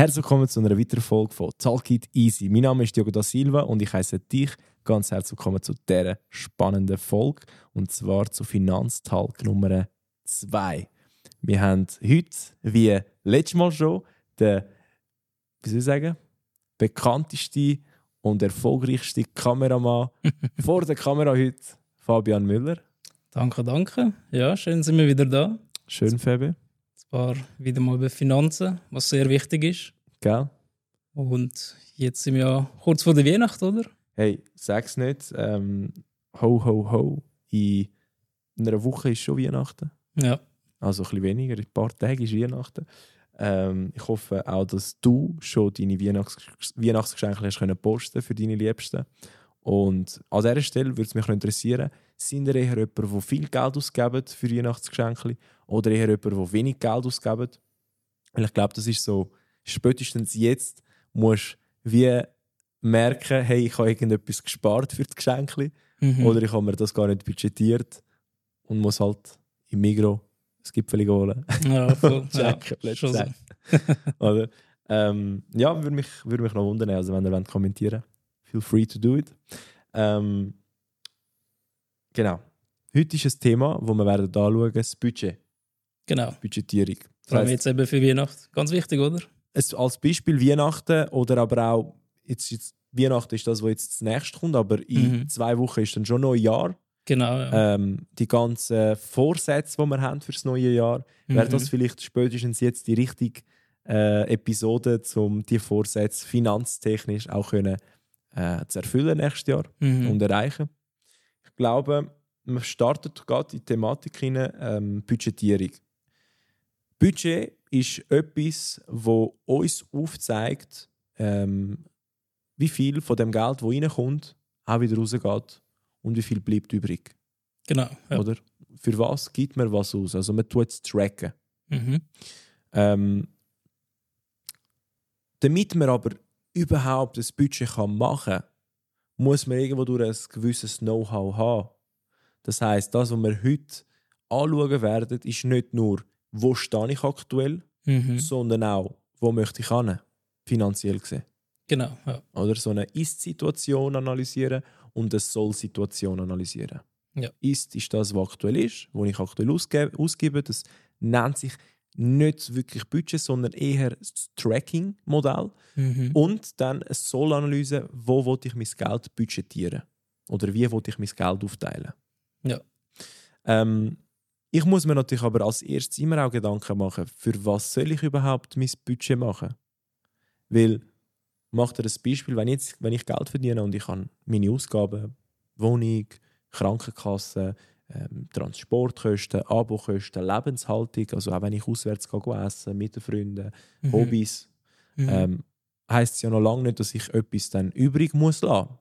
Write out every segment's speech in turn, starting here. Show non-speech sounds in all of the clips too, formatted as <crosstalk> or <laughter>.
Herzlich willkommen zu einer weiteren Folge von Talk It Easy. Mein Name ist Diogo da Silva und ich heiße dich ganz herzlich willkommen zu dieser spannenden Folge und zwar zu Finanztalk Nummer 2. Wir haben heute, wie letztes Mal schon, den, wie soll ich sagen, bekannteste und erfolgreichste Kameramann <laughs> vor der Kamera heute, Fabian Müller. Danke, danke. Ja, schön sind wir wieder da. Schön, Fabi. Zwar wieder mal über Finanzen, was sehr wichtig ist. Gell? Und jetzt sind wir ja kurz vor der Weihnacht, oder? Hey, sag's nicht. Ähm, ho, ho, ho. In einer Woche ist schon Weihnachten. Ja. Also ein bisschen weniger, in ein paar Tage ist Weihnachten. Ähm, ich hoffe auch, dass du schon deine Weihnachts Weihnachtsgeschenke hast können posten für deine Liebsten. Und an dieser Stelle würde es mich interessieren, sind ihr eher jemand, der viel Geld ausgibt für Weihnachtsgeschenke oder eher jemand, der wenig Geld ausgibt? Weil ich glaube, das ist so, spätestens jetzt musst du wie merken, hey, ich habe irgendetwas gespart für die Geschenke Mhm. oder ich habe mir das gar nicht budgetiert und muss halt im Migro das Gipfel holen. Ja, <laughs> voll. ja, schon so. Oder? Ähm, ja, würde mich, würde mich noch wundern, also wenn ihr wollt kommentieren feel free to do it. Ähm, genau. Heute ist ein Thema, wo wir werden anschauen, das Budget, Genau. Budgetierung. Das Vor allem jetzt eben für Weihnachten. Ganz wichtig, oder? es, als Beispiel Weihnachten oder aber auch, jetzt, jetzt, Weihnachten ist das, was jetzt zunächst kommt, aber in Mhm. zwei Wochen ist dann schon Neujahr. Genau, ja. Ähm, die ganzen Vorsätze, die wir haben für das neue Jahr, wäre Mhm. das vielleicht spätestens jetzt die richtige äh, Episode, um die Vorsätze finanztechnisch auch können, äh, zu erfüllen nächstes Jahr Mhm. und erreichen. Ich glaube, man startet gerade in die Thematik hinein, ähm, Budgetierung. Budget ist etwas, wo uns aufzeigt, ähm, wie viel von dem Geld, das reinkommt, auch wieder rausgeht und wie viel bleibt übrig. Genau, ja. Oder? Für was gibt man was aus? Also man tut es tracken. Mhm. Ähm, damit man aber überhaupt ein Budget kann machen kann, muss man irgendwo durch ein gewisses Know-how haben. Das heißt, das, was wir heute anschauen werden, ist nicht nur, wo stehe ich aktuell, Mhm. sondern auch, wo möchte ich hin, finanziell gesehen. Genau, ja. Oder so eine Ist-Situation analysieren und eine Soll-Situation analysieren. Ja. Ist ist das, was aktuell ist, wo ich aktuell ausgebe, ausgebe. Das nennt sich nicht wirklich Budget, sondern eher das Tracking-Modell. Mhm. Und dann eine Soll-Analyse, wo will ich mein Geld budgetieren? Oder wie will ich mein Geld aufteilen? Ja. Ähm, ich muss mir natürlich aber als erstes immer auch Gedanken machen, für was soll ich überhaupt mein Budget machen? Weil, mach dir ein Beispiel, wenn, jetzt, wenn ich Geld verdiene und ich habe meine Ausgaben, Wohnung, Krankenkasse, ähm, Transportkosten, Abokosten, Lebenshaltung, also auch wenn ich auswärts gehe, essen mit den Freunden, Mhm. Hobbys, Mhm. ähm, heisst es ja noch lange nicht, dass ich etwas dann übrig muss lassen.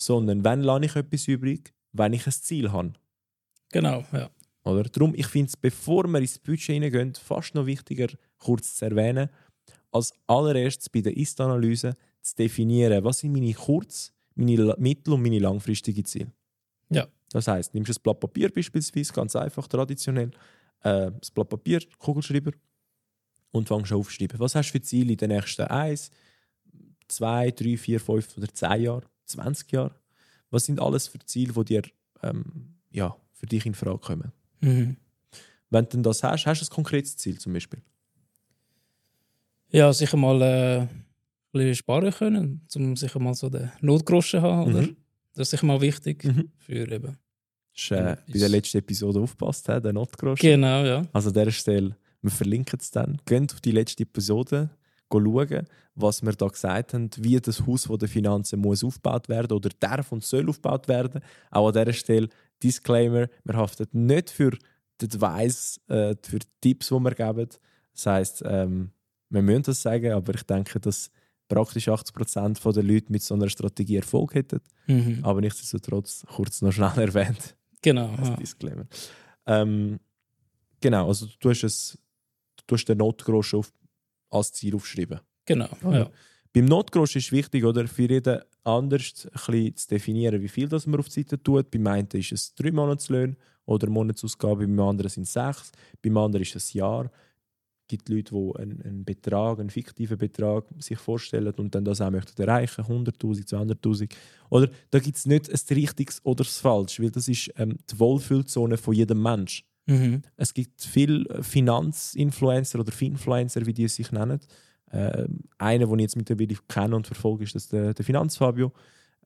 Sondern wenn lasse ich etwas übrig, wenn ich ein Ziel habe. Genau, ja. Oder? Darum, ich finde es, bevor wir ins Budget hineingehen, fast noch wichtiger, kurz zu erwähnen, als allererstes bei der Ist-Analyse zu definieren, was sind meine kurz-, meine mittel- und meine langfristigen Ziele. Ja. Das heißt, nimmst du ein Blatt Papier beispielsweise, ganz einfach, traditionell, äh, das Blatt Papier, Kugelschreiber und fängst an aufzuschreiben. Was hast du für Ziele in den nächsten 1, 2, 3, 4, 5 oder 10 Jahren, 20 Jahren? Was sind alles für Ziele, die dir ähm, ja, für dich in Frage kommen? Mhm. Wenn du das hast, hast du ein konkretes Ziel zum Beispiel. Ja, sicher mal äh, ein bisschen sparen können, um sicher mal so den Notgroschen zu haben, oder? Das ist sicher mal wichtig Mhm. für eben. Hast äh, bei der ist- letzten Episode aufgepasst, der Notgroschen. Genau, ja. Also an dieser Stelle, wir verlinken es dann. Geht auf die letzte Episode, schauen, was wir da gesagt haben, wie das Haus von der Finanzen muss aufgebaut werden oder darf und soll aufgebaut werden. Auch an dieser Stelle, Disclaimer, wir haften nicht für die Advice, äh, für die Tipps, die wir geben. Das heisst, ähm, wir müssen das sagen, aber ich denke, dass praktisch 80% der Leute mit so einer Strategie Erfolg hätten. Mhm. Aber nichtsdestotrotz kurz noch schnell <laughs> erwähnt Genau. als Ja. Disclaimer. Ähm, genau, also du hast, es, du hast den Notgroschen auf, als Ziel aufschreiben. Genau. Ja. Beim Notgroschen ist wichtig, oder, für jeden anders ein zu definieren, wie viel das man auf die Seite tut. Beim einen ist es drei Monatslöhne oder Monatsausgabe, beim anderen sind es sechs, beim anderen ist es ein Jahr. Gibt Leute, die einen, einen Betrag, einen fiktiven Betrag sich vorstellen und dann das auch möchten erreichen, 100'000, 200'000. Oder da gibt es nicht ein richtiges oder das falsch, weil das ist ähm, die Wohlfühlzone von jedem Mensch. Mhm. Es gibt viele Finanzinfluencer oder Finfluencer, wie die es sich nennen. Ähm, einer, den ich jetzt mittlerweile kenne und verfolge, ist das der, der Finanzfabio.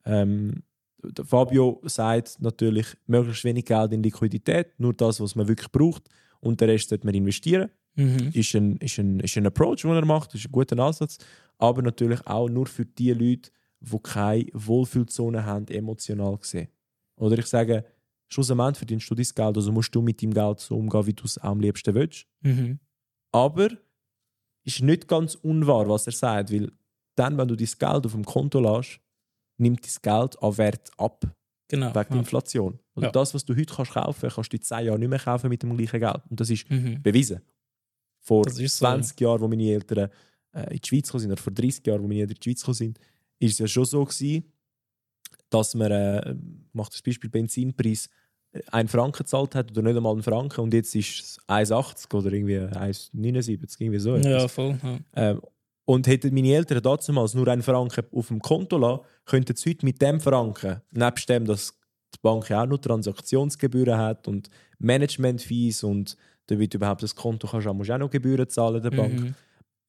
Ähm, der Fabio sagt natürlich, möglichst wenig Geld in Liquidität, nur das, was man wirklich braucht. Und den Rest sollte man investieren. Mhm. Ist ein, ist ein, ist ein Approach, den er macht, ist ein guter Ansatz. Aber natürlich auch nur für die Leute, die keine Wohlfühlzone haben, emotional gesehen. Oder ich sage, schlussendlich verdienst du dein Geld, also musst du mit deinem Geld so umgehen, wie du es am liebsten willst. Mhm. Aber ist nicht ganz unwahr, was er sagt, weil dann, wenn du dein Geld auf dem Konto lässt, nimmt dein Geld an Wert ab Genau. wegen der ja. Inflation. Oder Ja. das, was du heute kannst kaufen kannst, kannst du in 10 Jahren nicht mehr kaufen mit dem gleichen Geld. Und das ist Mhm. bewiesen. Vor so. 20 Jahren, wo meine Eltern äh, in die Schweiz sind, oder vor 30 Jahren, wo meine Eltern in die Schweiz sind, ist es ja schon so gewesen, dass man, äh, macht das Beispiel Benzinpreis, äh, einen Franken gezahlt hat oder nicht einmal einen Franken und jetzt ist es 1,80 oder irgendwie 1,79, irgendwie so. Ja, etwas. voll. Ja. Ähm, und hätten meine Eltern damals nur einen Franken auf dem Konto lassen, könnten sie heute mit dem Franken, nebst dem, dass die Bank ja auch noch Transaktionsgebühren hat und Management-Fees und damit du überhaupt das Konto kannst, musst du auch noch Gebühren zahlen der Bank. Mhm.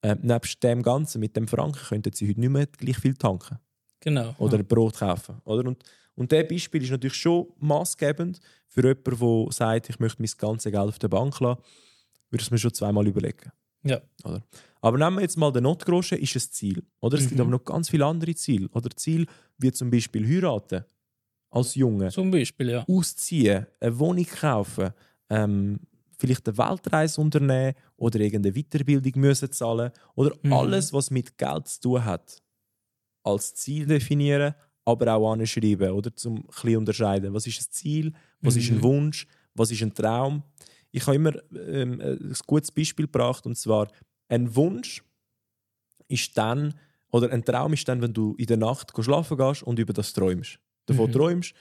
Ähm, nebst dem Ganzen, mit dem Franken, könnten sie heute nicht mehr gleich viel tanken Genau. oder ja. Brot kaufen. Oder? Und, und dieses Beispiel ist natürlich schon maßgebend für jemanden, der sagt, ich möchte mein ganzes Geld auf der Bank lassen, würde ich es mir schon zweimal überlegen. Ja. Oder? Aber nehmen wir jetzt mal den Notgroschen, ist ein Ziel. Oder? Es gibt Mhm. aber noch ganz viele andere Ziele. Oder Ziel wie zum Beispiel heiraten als Junge, Zum Beispiel, ja. ausziehen, eine Wohnung kaufen, ähm, vielleicht eine Weltreise unternehmen oder irgendeine Weiterbildung müssen zahlen oder Mhm. alles, was mit Geld zu tun hat, als Ziel definieren, aber auch anschreiben, oder? Zum ein unterscheiden. Was ist ein Ziel? Was ist ein Mhm. Wunsch? Was ist ein Traum? Ich habe immer ähm, ein gutes Beispiel gebracht und zwar ein Wunsch ist dann oder ein Traum ist dann, wenn du in der Nacht schlafen gehst und über das träumst. Davon Mhm. träumst,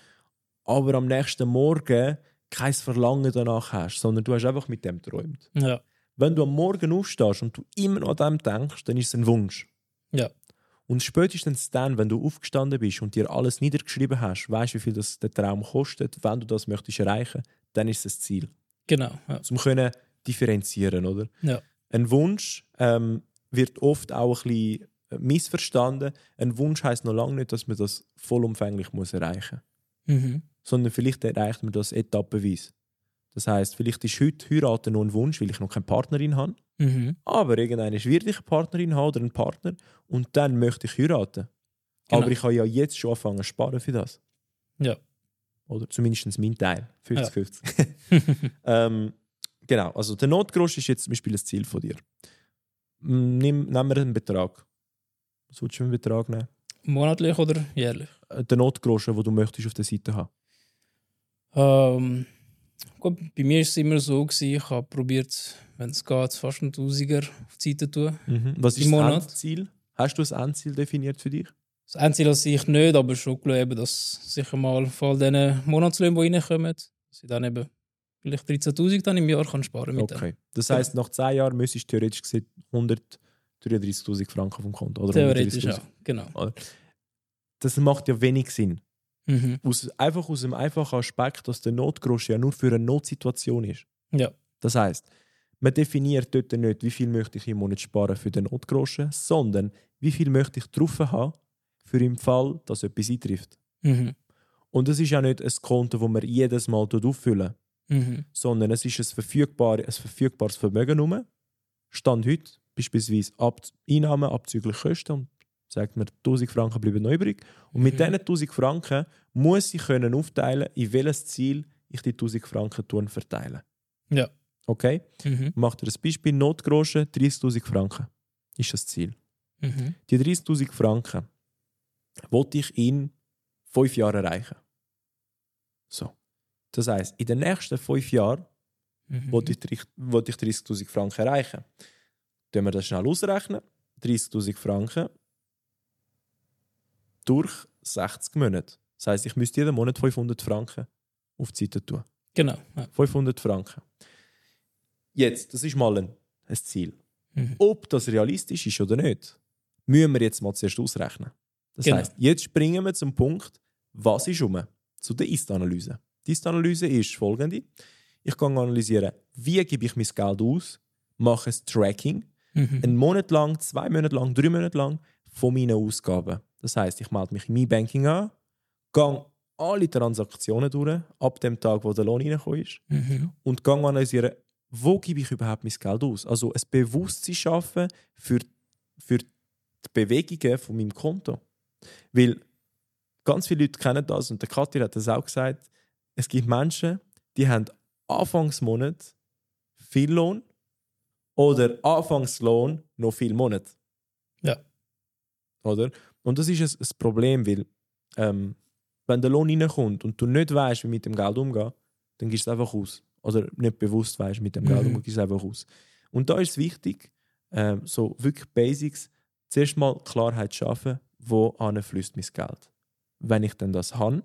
aber am nächsten Morgen kein Verlangen danach hast, sondern du hast einfach mit dem geträumt. Ja. Wenn du am Morgen aufstehst und du immer noch an dem denkst, dann ist es ein Wunsch. Ja. Und spätestens dann, wenn du aufgestanden bist und dir alles niedergeschrieben hast, weißt, wie viel das der Traum kostet, wenn du das möchtest erreichen, dann ist es das Ziel. Genau. Ja. Zum können differenzieren, oder? Ja. Ein Wunsch ähm, wird oft auch ein bisschen äh, missverstanden. Ein Wunsch heißt noch lange nicht, dass man das vollumfänglich muss erreichen muss, Mhm. Sondern vielleicht erreicht man das etappenweise. Das heißt, vielleicht ist heute heiraten noch ein Wunsch, weil ich noch keine Partnerin habe. Mhm. Aber irgendeine wird ich eine Partnerin haben oder einen Partner und dann möchte ich heiraten. Genau. Aber ich kann ja jetzt schon anfangen zu sparen für das. Ja. Oder zumindest mein Teil. 50-50. <laughs> <laughs> ähm, genau, also der Notgrosch ist jetzt zum Beispiel das Ziel von dir. Mm, Nimm, nehmen wir einen Betrag. Was willst du für einen Betrag nehmen? Monatlich oder jährlich? Äh, Den Notgroschen, den du möchtest auf der Seite haben. Ähm, gut, bei mir war es immer so, gewesen, ich habe probiert, wenn es geht, fast einen Tausiger auf die Seite zu tun. Mhm. Was ist Im das Monat? Endziel? Hast du ein Endziel definiert für dich? Das Einzige, das ich nicht, aber schon glaube, dass sicher mal von all diesen Monatslöhnen, die reinkommen, dass ich dann eben vielleicht 13'000 dann im Jahr kann sparen mit Okay. Das heisst, nach 10 Jahren müsstest du theoretisch gesehen 133.000 Franken vom Konto. Oder. Theoretisch 130.000. auch, genau. Das macht ja wenig Sinn. Mhm. Aus, einfach aus dem einfachen Aspekt, dass der Notgroschen ja nur für eine Notsituation ist. Ja, Das heißt, man definiert dort nicht, wie viel möchte ich im Monat sparen für den Notgroschen, sondern wie viel möchte ich drauf haben für im Fall, dass etwas eintrifft. mhm. Und es ist ja nicht ein Konto, das man jedes Mal auffüllen Mhm. sondern es ist ein, verfügbar, ein verfügbares Vermögen. Stand heute beispielsweise ab Einnahmen abzüglich Kosten und sagt mir 1000 Franken bleiben noch übrig. Und mit Mhm. diesen 1000 Franken muss ich können aufteilen, in welches Ziel ich die 1000 Franken tun verteilen. Ja. Okay? Mhm. Macht ihr ein Beispiel, Notgroschen, 30'000 Franken ist das Ziel. Mhm. Die 30'000 Franken wollte ich in fünf Jahren erreichen. So. Das heißt, in den nächsten fünf Jahren Mhm. wollte ich, wollte ich 30'000 Franken erreichen. Wenn wir das schnell ausrechnen, 30'000 Franken durch 60 Monate. Das heißt, ich müsste jeden Monat 500 Franken auf die Seite tun. Genau. Ja. 500 Franken. Jetzt, das ist mal ein, ein Ziel. Mhm. Ob das realistisch ist oder nicht, müssen wir jetzt mal zuerst ausrechnen. Das Genau. heißt, jetzt springen wir zum Punkt, was ist um? Zu der Ist-Analyse. Die Ist-Analyse ist folgende. Ich kann analysieren, wie gebe ich mein Geld aus, mache ein Tracking, Mhm. einen Monat lang, zwei Monate lang, drei Monate lang von meinen Ausgaben. Das heißt, ich melde mich im E-Banking an, gehe alle Transaktionen durch, ab dem Tag, wo der Lohn reingekommen ist, Mhm. und gehe analysieren, wo gebe ich überhaupt mein Geld aus. Also ein Bewusstsein schaffen für, für die Bewegungen von meinem Konto. Weil ganz viele Leute kennen das und der Kathi hat das auch gesagt, es gibt Menschen, die haben Anfangsmonat viel Lohn oder Anfangslohn noch viel Monat. Ja. Oder? Und das ist ein, ein Problem, weil ähm, wenn der Lohn reinkommt und du nicht weißt, wie mit dem Geld umgehen, dann gehst du es einfach aus. Oder nicht bewusst weißt, mit dem Geld Mhm. gehst du es einfach aus. Und da ist es wichtig, ähm, so wirklich Basics, zuerst mal Klarheit schaffen, wo fließt mein Geld. Wenn ich dann das habe,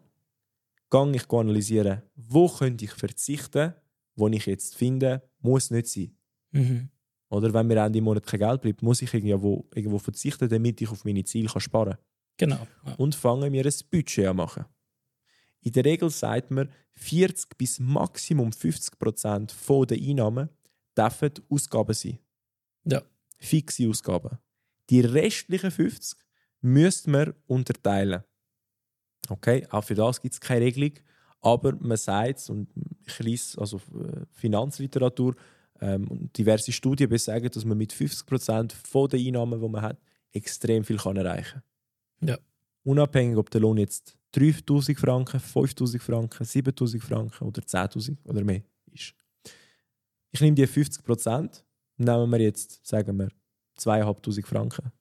gehe ich analysieren, wo könnte ich verzichten, wo ich jetzt finde, muss nicht sein. Mhm. Oder wenn mir Ende Monat kein Geld bleibt, muss ich irgendwo, irgendwo verzichten, damit ich auf meine Ziele kann sparen kann. Genau. Ja. Und fangen wir ein Budget an machen. In der Regel sagt man, 40 bis Maximum 50 Prozent der Einnahmen dürfen Ausgaben sein. Ja. Fixe Ausgaben. Die restlichen 50 müsste man unterteilen. Okay, auch für das gibt es keine Regelung, aber man sagt es, und ich lese also äh, Finanzliteratur ähm, und diverse Studien besagen, dass man mit 50 Prozent der Einnahmen, die man hat, extrem viel kann erreichen kann. Ja. Unabhängig, ob der Lohn jetzt 3000 Franken, 5000 Franken, 7000 Franken oder 10.000 oder mehr ist. Ich nehme die 50 Prozent, nehmen wir jetzt, sagen wir, 2500 Franken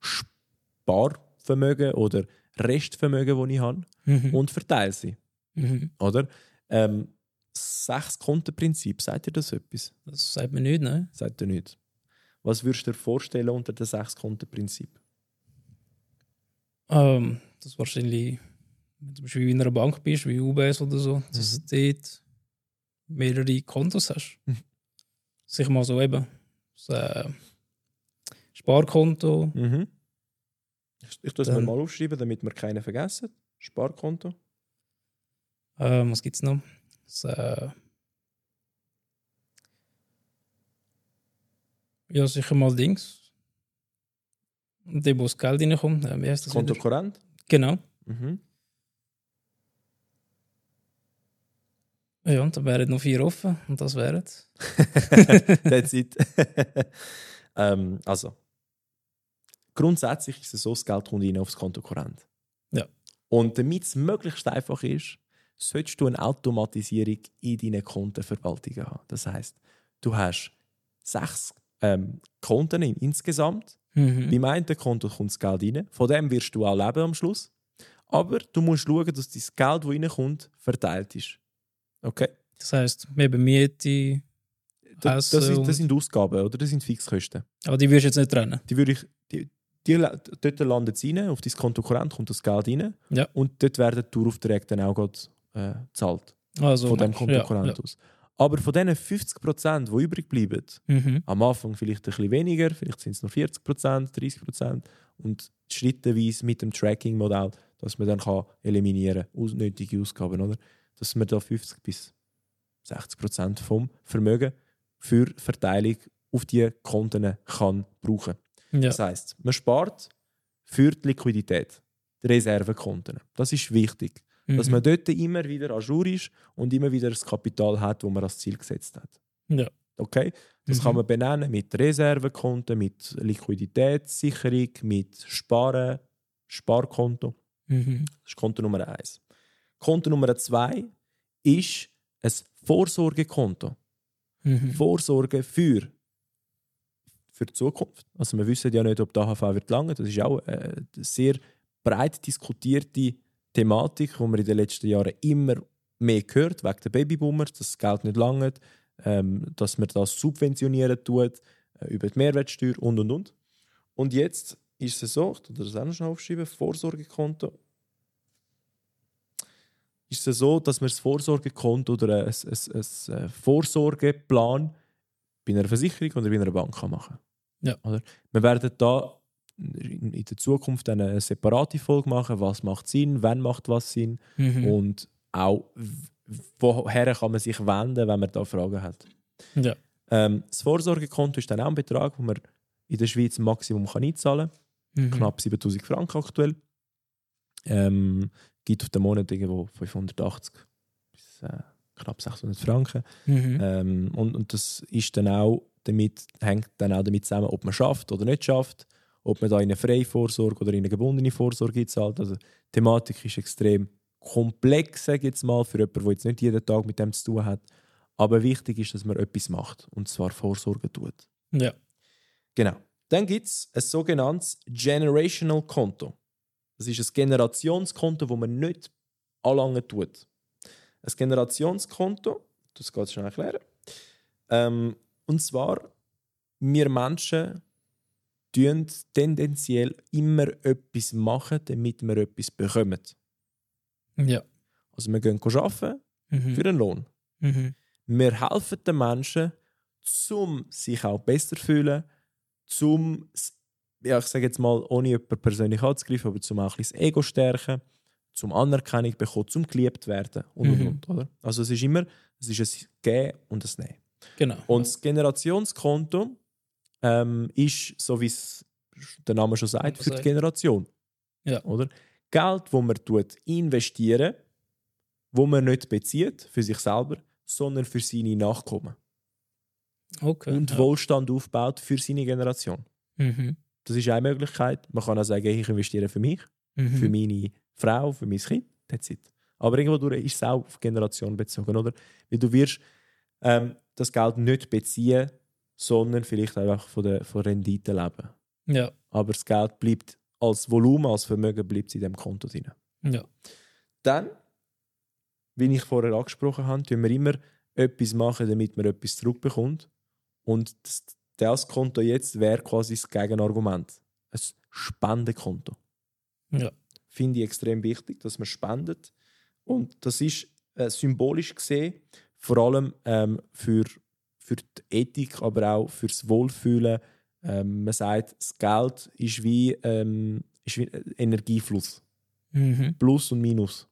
Sparvermögen oder Restvermögen, das ich habe, Mhm. und verteile sie. Mhm. Oder? Ähm, sechs Kontenprinzip, sagt ihr das etwas? Das sagt man nicht, ne? Sagt ihr nicht. Was würdest du dir vorstellen unter dem sechs Kontenprinzip? Ähm, das ist wahrscheinlich, wenn du Beispiel in einer Bank bist, wie UBS oder so, dass du dort mehrere Kontos hast. Mhm. Sicher mal so eben. Das, äh, Sparkonto, Mhm. Ich, ich tue es mir mal aufschreiben, damit wir keinen vergessen. Sparkonto. ähm, was gibt es noch? Äh, ja, sicher mal Dings. Und dem, wo das Geld reinkommt, wie heißt das? Konto? Korrent. Genau. Mhm. Ja, und dann wären noch vier offen und das wären. That's it. <laughs> ähm, also, grundsätzlich ist es so, das Geld kommt rein aufs Konto Korrent. Ja. Und damit es möglichst einfach ist, solltest du eine Automatisierung in deinen Kontenverwaltungen haben. Das heißt, du hast sechs ähm, Konten in, insgesamt. Mhm. Beim einen Konto kommt das Geld rein. Von dem wirst du auch leben am Schluss. Aber du musst schauen, dass das Geld, das reinkommt, verteilt ist. Okay? Das heisst, eben Miete, Das, das, ist, das sind Ausgaben oder das sind Fixkosten. aber die wirst du jetzt nicht trennen. die würde ich, die, die, dort landet es rein, auf dein Konto Korrent kommt das Geld rein Ja. und dort werden die Touraufträge dann auch äh, gezahlt, Also, von dem machst- Konto ja, ja. aus. Aber von diesen 50 Prozent, die übrig bleiben, Mhm. am Anfang vielleicht ein bisschen weniger, vielleicht sind es noch 40 Prozent, 30 Prozent und schrittweise mit dem Tracking-Modell, dass man dann kann eliminieren kann, unnötige Ausgaben, oder? Dass man da 50 bis 60 Prozent vom Vermögen für Verteilung auf die Konten kann brauchen Ja. das heisst, man spart für die Liquidität, die Reservekonten. Das ist wichtig, dass Mhm. man dort immer wieder à jour ist und immer wieder das Kapital hat, das man als Ziel gesetzt hat. Ja. Okay? Das Mhm. kann man benennen mit Reservekonten, mit Liquiditätssicherung, mit Sparen, Sparkonto. Mhm. Das ist Konto Nummer eins. Konto Nummer zwei ist ein Vorsorgekonto. Mhm. Vorsorge für, für die Zukunft. Also wir wissen ja nicht, ob die AHV wird lange. Das ist auch äh, eine sehr breit diskutierte Thematik, die man in den letzten Jahren immer mehr gehört, wegen der Babyboomers, dass das Geld nicht lange, ähm, dass man das subventionieren tut, äh, über die Mehrwertsteuer und und und. Und jetzt ist es so, ich tue das auch noch schnell aufschreiben, Vorsorgekonto. Ist es so, dass man das Vorsorgekonto oder ein, ein, ein, ein Vorsorgeplan bei einer Versicherung oder bei einer Bank kann machen Ja. Oder? Wir werden da in in der Zukunft eine separate Folge machen, was macht Sinn, wann macht was Sinn Mhm. und auch woher kann man sich wenden, wenn man da Fragen hat. Ja. Ähm, das Vorsorgekonto ist dann auch ein Betrag, den man in der Schweiz im Maximum kann einzahlen kann. Mhm. Knapp 7000 Franken aktuell. Ähm, gibt auf den Monat irgendwo 580 bis äh, knapp 600 Franken. Mhm. Ähm, und, und das ist dann auch damit, hängt dann auch damit zusammen, ob man schafft oder nicht schafft, ob man da in eine freie Vorsorge oder in eine gebundene Vorsorge einzahlt. Also die Thematik ist extrem komplex, sage ich jetzt mal, für jemanden, der jetzt nicht jeden Tag mit dem zu tun hat. Aber wichtig ist, dass man etwas macht und zwar Vorsorge tut. Ja. Genau. Dann gibt es ein sogenanntes Generational Konto. Das ist ein Generationskonto, das man nicht anlangen tut. Ein Generationskonto, das geht schnell erklären. Ähm, und zwar, wir Menschen tun tendenziell immer etwas machen, damit wir etwas bekommen. Ja. Also wir gehen arbeiten Mhm. für einen Lohn. Mhm. Wir helfen den Menschen, um sich auch besser zu fühlen, zum, ja, ich sage jetzt mal, ohne jemanden persönlich anzugreifen, aber zum auch ein bisschen das Ego stärken, zum Anerkennung bekommen, zum geliebt werden und, und, Mhm. und, oder? Also es ist immer, es ist ein Geben und ein Nehmen. Genau. Und das Generationskonto ähm, ist, so wie es der Name schon sagt, für die. Generation. Ja. Oder? Geld, wo man tut, investieren, wo man nicht bezieht für sich selber, sondern für seine Nachkommen. okay. Und ja. Wohlstand aufbaut für seine Generation. Mhm. Das ist eine Möglichkeit. Man kann auch sagen, ich investiere für mich, Mhm. für meine Frau, für mein Kind. That's it. Aber irgendwo durch ist es auch auf Generation bezogen, oder? Weil du wirst ähm, das Geld nicht beziehen, sondern vielleicht einfach von der von Rendite leben. Ja. Aber das Geld bleibt als Volumen, als Vermögen bleibt in dem Konto drin. Ja. Dann, wie ich vorher angesprochen habe, tun wir immer etwas machen, damit man etwas zurückbekommt. Und das, das Konto jetzt wäre quasi das Gegenargument. Ein Spendenkonto. Ja. Finde ich extrem wichtig, dass man spendet. Und das ist äh, symbolisch gesehen, vor allem ähm, für, für die Ethik, aber auch fürs Wohlfühlen. Ähm, man sagt, das Geld ist wie, ähm, ist wie ein Energiefluss. Mhm. Plus und Minus.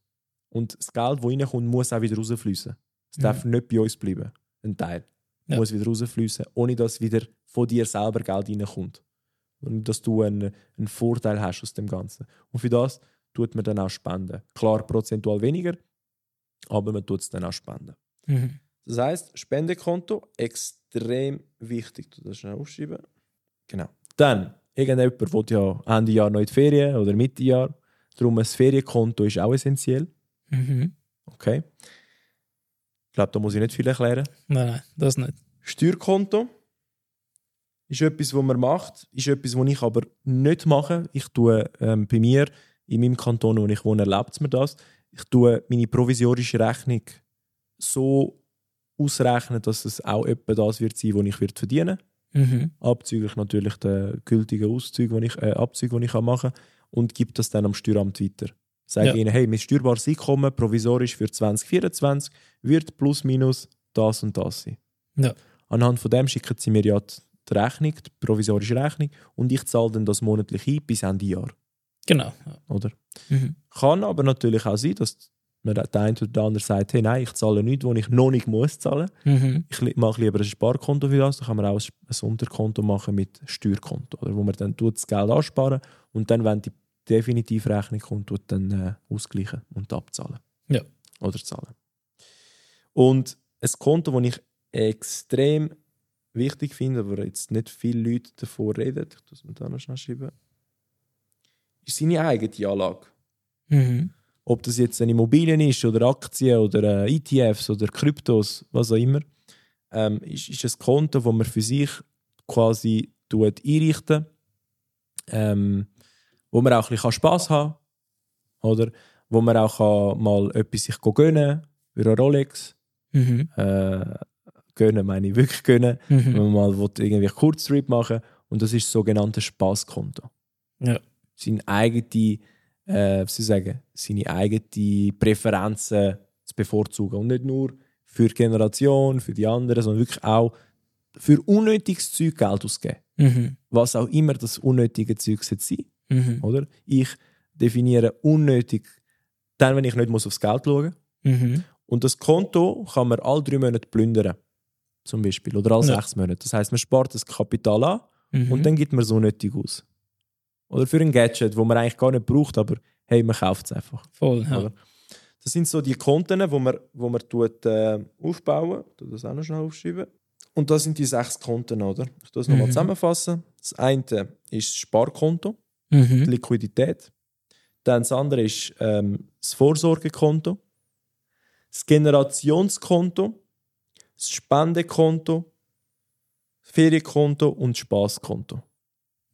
Und das Geld, das reinkommt, muss auch wieder rausfließen. Es Mhm. darf nicht bei uns bleiben. Ein Teil. Ja. Muss wieder rausfließen, ohne dass wieder von dir selber Geld reinkommt. Und dass du einen, einen Vorteil hast aus dem Ganzen. Und für das tut man dann auch spenden. Klar, prozentual weniger, aber man tut es dann auch spenden. Mhm. Das heißt, Spendekonto extrem wichtig. Du das schnell aufschreiben. Genau. Dann, irgendjemand will ja Ende Jahr noch in die Ferien oder Mitte Jahr. Darum ein Ferienkonto ist auch essentiell. Mhm. Okay. Ich glaube, da muss ich nicht viel erklären. Nein, nein, das nicht. Steuerkonto ist etwas, was man macht, ist etwas, was ich aber nicht mache. Ich tue ähm, bei mir, in meinem Kanton, wo ich wohne, erlaubt es mir das. Ich tue meine provisorische Rechnung so ausrechnen, dass es auch etwa das wird sein, was ich wird verdienen Mhm. Abzüglich natürlich der gültigen Auszüge, die ich, äh, Abzüge, die ich machen kann. Und gebe das dann am Steueramt weiter. Sage Ja. ihnen, hey, mein steuerbares Einkommen provisorisch für 2024 wird plus minus das und das sein. Ja. Anhand von dem schicken sie mir ja die Rechnung, die provisorische Rechnung, und ich zahle dann das monatlich ein bis Ende Jahr. Genau. Oder? Mhm. Kann aber natürlich auch sein, dass der eine oder der andere sagt, hey, nein, ich zahle nichts, was ich noch nicht muss zahlen. Mhm. Ich mache lieber ein Sparkonto für das, dann kann man auch ein Unterkonto machen mit Steuerkonto, oder? wo man dann tut das Geld ansparen und dann, wenn die definitive Rechnung kommt, tut dann äh, ausgleichen und abzahlen. Ja. Oder zahlen. Und ein Konto, das ich extrem wichtig finde, aber jetzt nicht viele Leute davor reden, ich muss mir da noch schnell schreiben, ist seine eigene Anlage. Mhm. Ob das jetzt eine Immobilien ist oder Aktien oder äh, ETFs oder Kryptos, was auch immer, ähm, ist, ist ein Konto, das man für sich quasi tut einrichten ähm, wo man auch ein bisschen Spass haben kann, oder? Wo man auch mal etwas sich gönnen kann, wie eine Rolex. Mhm. Äh, gönnen meine ich wirklich gönnen, wenn Mhm. man mal will, irgendwie einen Kurztrip machen und das ist das sogenannte Spaßkonto. Ja. Seine eigene, äh, was soll ich sagen, seine eigenen Präferenzen zu bevorzugen und nicht nur für die Generation, für die anderen, sondern wirklich auch für unnötiges Zeug Geld ausgeben. Mhm. Was auch immer das unnötige Zeug sein Mhm. oder? Ich definiere unnötig, dann, wenn ich nicht muss aufs Geld schauen Mhm. Und das Konto kann man alle drei Monate plündern. Zum Beispiel. Oder alle Ja. sechs Monate. Das heißt, man spart das Kapital an Mhm. und dann gibt man es unnötig aus. Oder für ein Gadget, wo man eigentlich gar nicht braucht, aber hey, man kauft es einfach. Voll, ja. Oder? Das sind so die Konten, wo man, wo man tut, äh, aufbauen. Ich das auch noch schnell aufschreiben. Und das sind die sechs Konten, oder? Ich tue es nochmal Mhm. zusammenfassen. Das eine ist das Sparkonto, die Mhm. Liquidität. Dann das andere ist ähm, das Vorsorgekonto, das Generationskonto, das Spendekonto, das Ferienkonto und das Spaßkonto.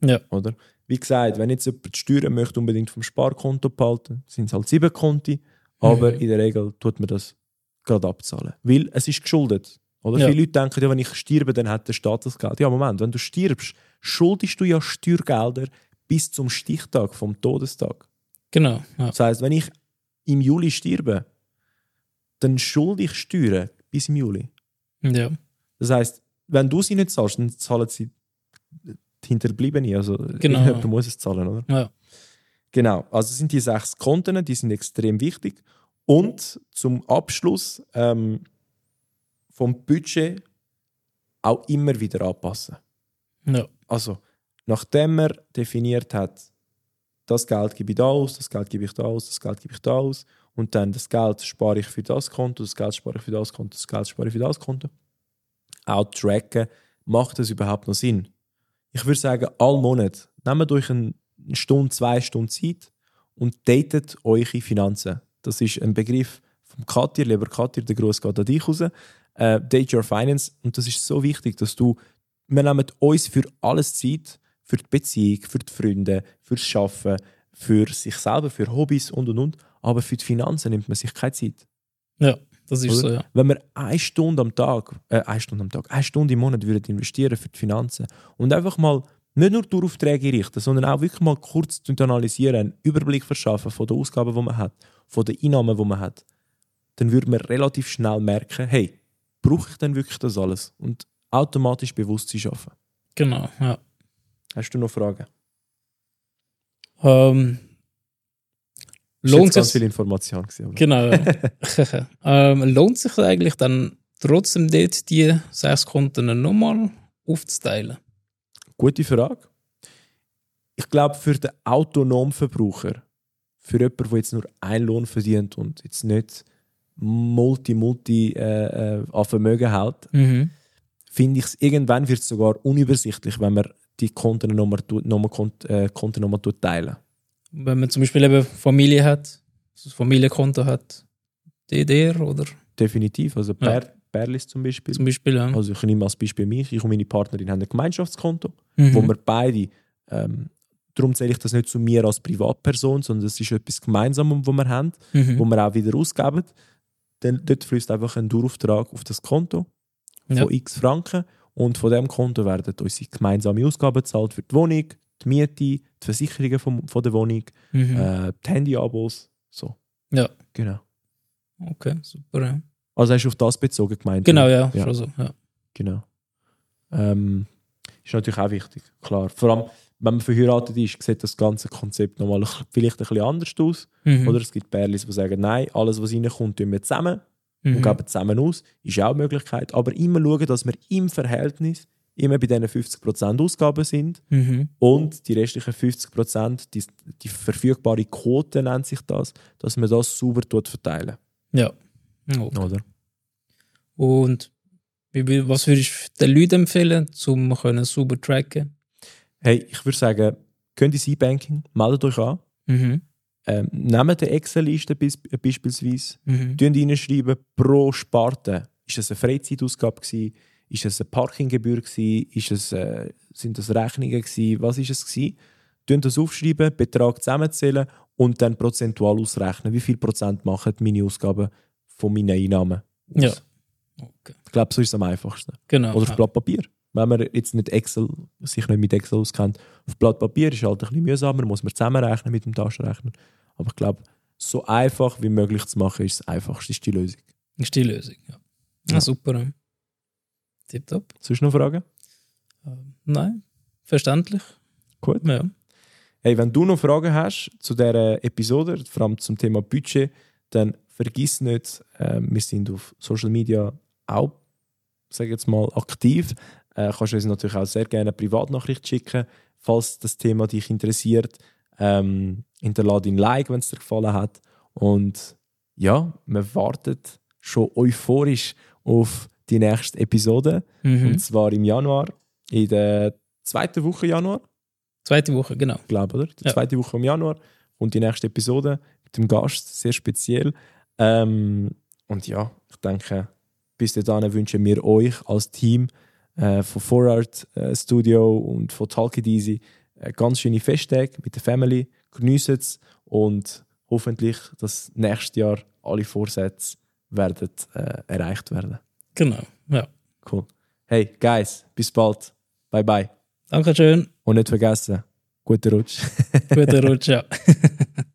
Ja. Oder? Wie gesagt, wenn jetzt jemand die Steuern möchte unbedingt vom Sparkonto behalten, sind es halt sieben Konti, aber Mhm. in der Regel tut man das gerade abzahlen. Weil es ist geschuldet. Oder? Ja. Viele Leute denken, ja, wenn ich sterbe, dann hat der Staat das Geld. Ja, Moment, wenn du stirbst, schuldest du ja Steuergelder bis zum Stichtag vom Todestag. Genau. Ja. Das heißt, wenn ich im Juli sterbe, dann schulde ich Steuern bis im Juli. ja. Das heißt, wenn du sie nicht zahlst, dann zahlen sie Hinterbliebene. Also Genau. <laughs> irgendjemand muss es zahlen, oder? Ja. Genau, also sind die sechs Konten, die sind extrem wichtig. Und zum Abschluss ähm, vom Budget auch immer wieder anpassen. Ja. Also, nachdem man definiert hat, das Geld gebe ich da aus, das Geld gebe ich da aus, das Geld gebe ich da aus und dann das Geld spare ich für das Konto, das Geld spare ich für das Konto, das Geld spare ich für das Konto. Auch tracken, macht das überhaupt noch Sinn? Ich würde sagen, all Monat nehmt euch eine Stunde, zwei Stunden Zeit und datet eure Finanzen. Das ist ein Begriff vom Katir, lieber Katir, der Gruß geht an dich raus. Äh, date your finance und das ist so wichtig, dass du, wir nehmen uns für alles Zeit, für die Beziehung, für die Freunde, fürs Schaffen, für sich selber, für Hobbys und und und. Aber für die Finanzen nimmt man sich keine Zeit. ja, das ist Oder? so, ja. Wenn wir eine Stunde am Tag, äh, eine Stunde am Tag, eine Stunde im Monat würden investieren für die Finanzen und einfach mal nicht nur Daueraufträge richten, sondern auch wirklich mal kurz analysieren, einen Überblick verschaffen von den Ausgaben, die man hat, von den Einnahmen, die man hat, dann würde man relativ schnell merken, hey, brauche ich denn wirklich das alles? Und automatisch Bewusstsein schaffen. Genau, ja. Hast du noch Fragen? Ähm, lohnt sich viel Information. Gewesen. Genau. <laughs> <laughs> ähm, lohnt sich eigentlich dann trotzdem dort die sechs Konten nochmal aufzuteilen? Gute Frage. Ich glaube, für den autonomen Verbraucher, für jemanden, der jetzt nur einen Lohn verdient und jetzt nicht multi, multi äh, äh, an Vermögen hat, Mhm. finde ich es irgendwann wird es sogar unübersichtlich, wenn man die Kontennummer tut- Nummer, Kont, äh, Kontennummer tut teilen. Wenn man zum Beispiel eben Familie hat, also Familienkonto hat, DDR oder Definitiv. Also Ja. per, Perlis zum Beispiel. zum Beispiel, ja. Also ich nehme als Beispiel mich. Ich und meine Partnerin haben ein Gemeinschaftskonto, Mhm. wo wir beide, ähm, darum zähle ich das nicht zu mir als Privatperson, sondern es ist etwas Gemeinsames, wo wir haben. mhm. wo wir auch wieder ausgeben. Dann, dort fließt einfach ein Dauerauftrag auf das Konto von Ja. x Franken und von dem Konto werden unsere gemeinsame Ausgaben gezahlt für die Wohnung, die Miete, die Versicherungen vom, von der Wohnung, Mhm. äh, die Handyabos. So. Ja. Genau. Okay, super. Ja. Also hast du auf das bezogen gemeint? Genau, ja, Ja. schon so. Ja. Genau. Ähm, ist natürlich auch wichtig, klar. Vor allem, wenn man verheiratet ist, sieht das ganze Konzept nochmal vielleicht ein bisschen anders aus. Mhm. Oder es gibt Pärchen, die sagen, nein, alles, was reinkommt, tun wir zusammen. Mhm. und geben zusammen aus, ist auch eine Möglichkeit. Aber immer schauen, dass wir im Verhältnis immer bei diesen 50% Ausgaben sind Mhm. und die restlichen 50%, die, die verfügbare Quote nennt sich das, dass man das sauber tut verteilen. Ja. Okay. Oder? Und was würdest du den Leuten empfehlen, um können sauber tracken? Hey, ich würde sagen, könnt ihr E-Banking, meldet euch an, Mhm. ähm, nehmt eine Excel-Liste bis, äh, beispielsweise, Mhm. Reinschreiben pro Sparte. Ist es eine Freizeitausgabe gewesen? Ist es eine Parkinggebühr gewesen? Ist es, äh, sind das Rechnungen gewesen? Was ist es gewesen? Tun das aufschreiben, Betrag zusammenzählen und dann prozentual ausrechnen. Wie viel Prozent machen meine Ausgaben von meinen Einnahmen? aus? Ja. Okay. Ich glaube, so ist es am einfachsten. Genau. Oder auf. Blatt Papier. Wenn man jetzt nicht Excel, sich nicht mit Excel auskennt, auf Blatt Papier ist halt ein bisschen mühsamer, muss man zusammenrechnen mit dem Taschenrechner. Aber ich glaube, so einfach wie möglich zu machen, ist das einfachste, ist die Lösung. ist die Lösung. Ja, ja. Ja. super. Tipptopp. Sonst noch Fragen? Ähm, nein, verständlich. Gut. Ja. Hey, wenn du noch Fragen hast zu dieser Episode, vor allem zum Thema Budget, dann vergiss nicht, äh, wir sind auf Social Media auch, sage jetzt mal, aktiv. Äh, kannst du uns natürlich auch sehr gerne eine Privatnachricht schicken, falls das Thema dich interessiert. Ähm, hinterlade ein Like, wenn es dir gefallen hat. Und ja, wir warten schon euphorisch auf die nächste Episode. Mhm. Und zwar im Januar, in der zweiten Woche Januar Zweite Woche, genau. glaube oder? Die Ja. zweite Woche im Januar kommt die nächste Episode mit dem Gast, sehr speziell. Ähm, und ja, ich denke, bis dahin wünschen wir euch als Team äh, von Forart äh, Studio und von Talk It Easy äh, ganz schöne Festtage mit der Family. Geniessen es und hoffentlich, dass nächstes Jahr alle Vorsätze werden, äh, erreicht werden. Genau. Ja. Cool. Hey, Guys, bis bald. Bye bye. Dankeschön. Und nicht vergessen, guten Rutsch. Guten <laughs> Rutsch, ja. <laughs>